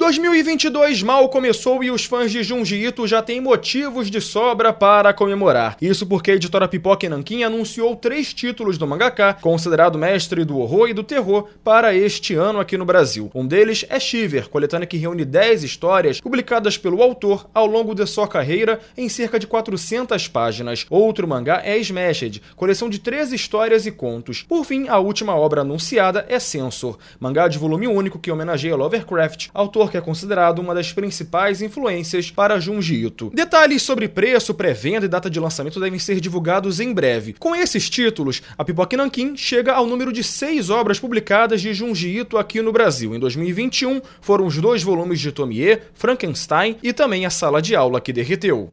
2022 mal começou e os fãs de Junji Ito já têm motivos de sobra para comemorar. Isso porque a editora Pipoca Nankin anunciou três títulos do mangaka, considerado mestre do horror e do terror, para este ano aqui no Brasil. Um deles é Shiver, coletânea que reúne 10 histórias publicadas pelo autor ao longo de sua carreira em cerca de 400 páginas. Outro mangá é Smashed, coleção de 13 histórias e contos. Por fim, a última obra anunciada é Censor, mangá de volume único que homenageia Lovecraft, autor que é considerado uma das principais influências para Junji Ito. Detalhes sobre preço, pré-venda e data de lançamento devem ser divulgados em breve. Com esses títulos, a Pipoca Nankin chega ao número de seis obras publicadas de Junji Ito aqui no Brasil. Em 2021, foram os dois volumes de Tomie, Frankenstein e também a Sala de Aula que Derreteu.